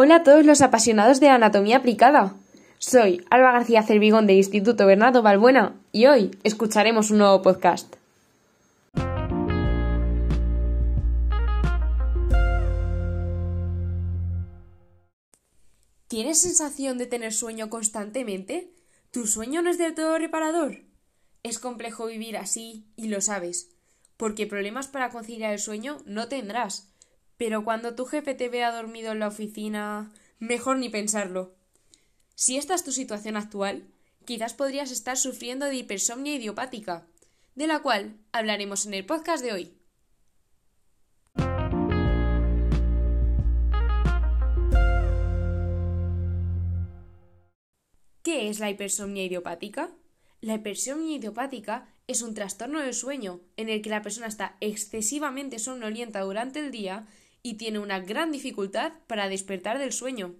Hola a todos los apasionados de la anatomía aplicada. Soy Alba García Cervigón del Instituto Bernardo Balbuena y hoy escucharemos un nuevo podcast. ¿Tienes sensación de tener sueño constantemente? ¿Tu sueño no es del todo reparador? Es complejo vivir así y lo sabes, porque problemas para conciliar el sueño no tendrás pero cuando tu jefe te vea dormido en la oficina, mejor ni pensarlo. Si esta es tu situación actual, quizás podrías estar sufriendo de hipersomnia idiopática, de la cual hablaremos en el podcast de hoy. ¿Qué es la hipersomnia idiopática? La hipersomnia idiopática es un trastorno del sueño en el que la persona está excesivamente somnolienta durante el día y tiene una gran dificultad para despertar del sueño.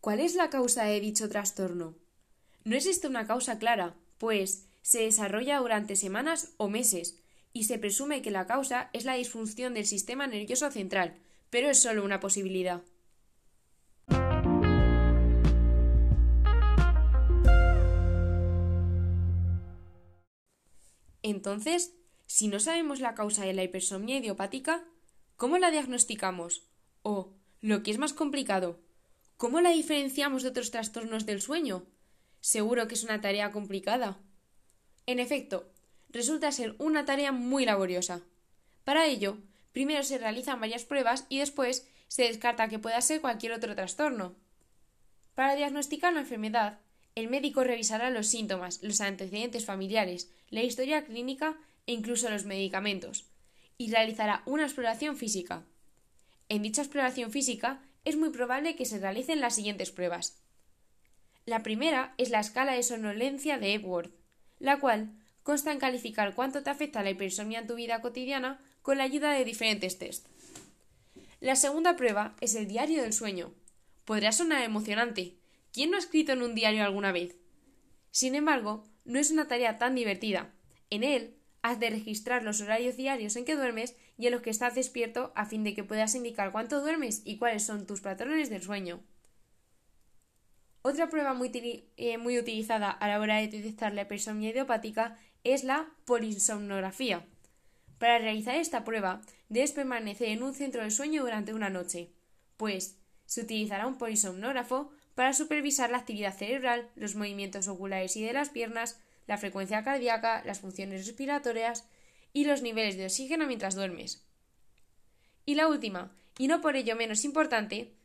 ¿Cuál es la causa de dicho trastorno? No existe una causa clara, pues se desarrolla durante semanas o meses, y se presume que la causa es la disfunción del sistema nervioso central, pero es solo una posibilidad. Entonces, si no sabemos la causa de la hipersomnia idiopática, ¿cómo la diagnosticamos? O, lo que es más complicado, ¿cómo la diferenciamos de otros trastornos del sueño? Seguro que es una tarea complicada. En efecto, resulta ser una tarea muy laboriosa. Para ello, primero se realizan varias pruebas y después se descarta que pueda ser cualquier otro trastorno. Para diagnosticar la enfermedad, el médico revisará los síntomas, los antecedentes familiares, la historia clínica e incluso los medicamentos, y realizará una exploración física. En dicha exploración física es muy probable que se realicen las siguientes pruebas. La primera es la escala de somnolencia de Epworth, la cual consta en calificar cuánto te afecta la hipersomnia en tu vida cotidiana con la ayuda de diferentes test. La segunda prueba es el diario del sueño. Podrá sonar emocionante, ¿Quién no ha escrito en un diario alguna vez? Sin embargo, no es una tarea tan divertida. En él has de registrar los horarios diarios en que duermes y en los que estás despierto a fin de que puedas indicar cuánto duermes y cuáles son tus patrones del sueño. Otra prueba muy, eh, utilizada a la hora de detectar la hipersomnia idiopática es la polisomnografía. Para realizar esta prueba debes permanecer en un centro de sueño durante una noche, pues se utilizará un polisomnógrafo para supervisar la actividad cerebral, los movimientos oculares y de las piernas, la frecuencia cardíaca, las funciones respiratorias y los niveles de oxígeno mientras duermes. Y la última, y no por ello menos importante,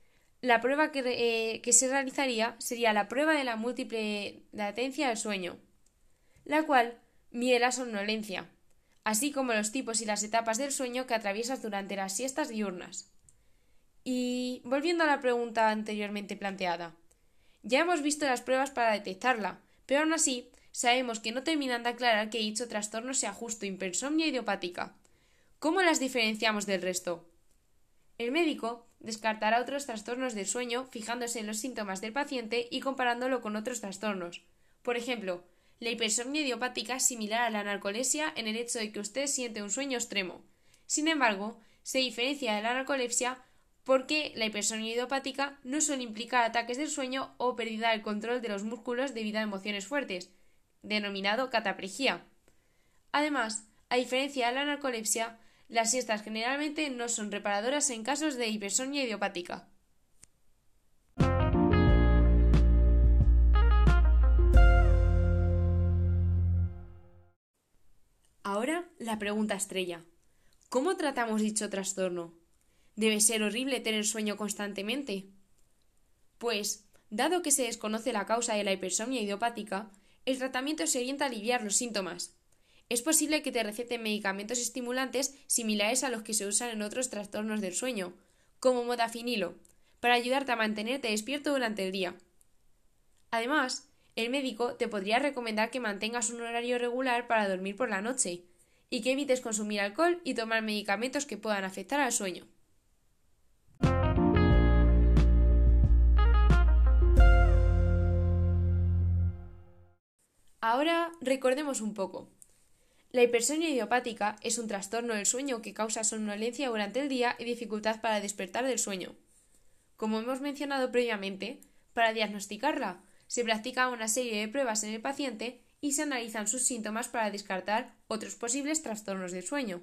la prueba que, eh, que se realizaría sería la prueba de la múltiple latencia del sueño, la cual mide la somnolencia, así como los tipos y las etapas del sueño que atraviesas durante las siestas diurnas. Y volviendo a la pregunta anteriormente planteada, ya hemos visto las pruebas para detectarla, pero aún así sabemos que no terminan de aclarar que dicho trastorno sea justo hipersomnia idiopática. ¿Cómo las diferenciamos del resto? El médico descartará otros trastornos del sueño fijándose en los síntomas del paciente y comparándolo con otros trastornos. Por ejemplo, la hipersomnia idiopática es similar a la narcolepsia en el hecho de que usted siente un sueño extremo. Sin embargo, se diferencia de la narcolepsia porque la hipersomnia idiopática no suele implicar ataques del sueño o pérdida del control de los músculos debido a emociones fuertes, denominado cataplejía. Además, a diferencia de la narcolepsia, las siestas generalmente no son reparadoras en casos de hipersomnia idiopática. Ahora la pregunta estrella. ¿Cómo tratamos dicho trastorno? Debe ser horrible tener sueño constantemente. Pues, dado que se desconoce la causa de la hipersomnia idiopática, el tratamiento se orienta a aliviar los síntomas. Es posible que te receten medicamentos estimulantes similares a los que se usan en otros trastornos del sueño, como modafinilo, para ayudarte a mantenerte despierto durante el día. Además, el médico te podría recomendar que mantengas un horario regular para dormir por la noche y que evites consumir alcohol y tomar medicamentos que puedan afectar al sueño. Ahora recordemos un poco. La hipersomnia idiopática es un trastorno del sueño que causa somnolencia durante el día y dificultad para despertar del sueño. Como hemos mencionado previamente, para diagnosticarla se practica una serie de pruebas en el paciente y se analizan sus síntomas para descartar otros posibles trastornos del sueño.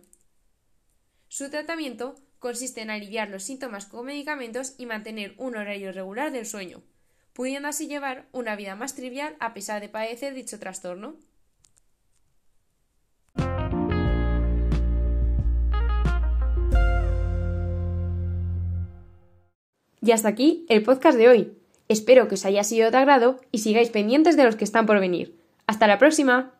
Su tratamiento consiste en aliviar los síntomas con medicamentos y mantener un horario regular del sueño, pudiendo así llevar una vida más trivial a pesar de padecer dicho trastorno. Y hasta aquí el podcast de hoy. Espero que os haya sido de agrado y sigáis pendientes de los que están por venir. ¡Hasta la próxima!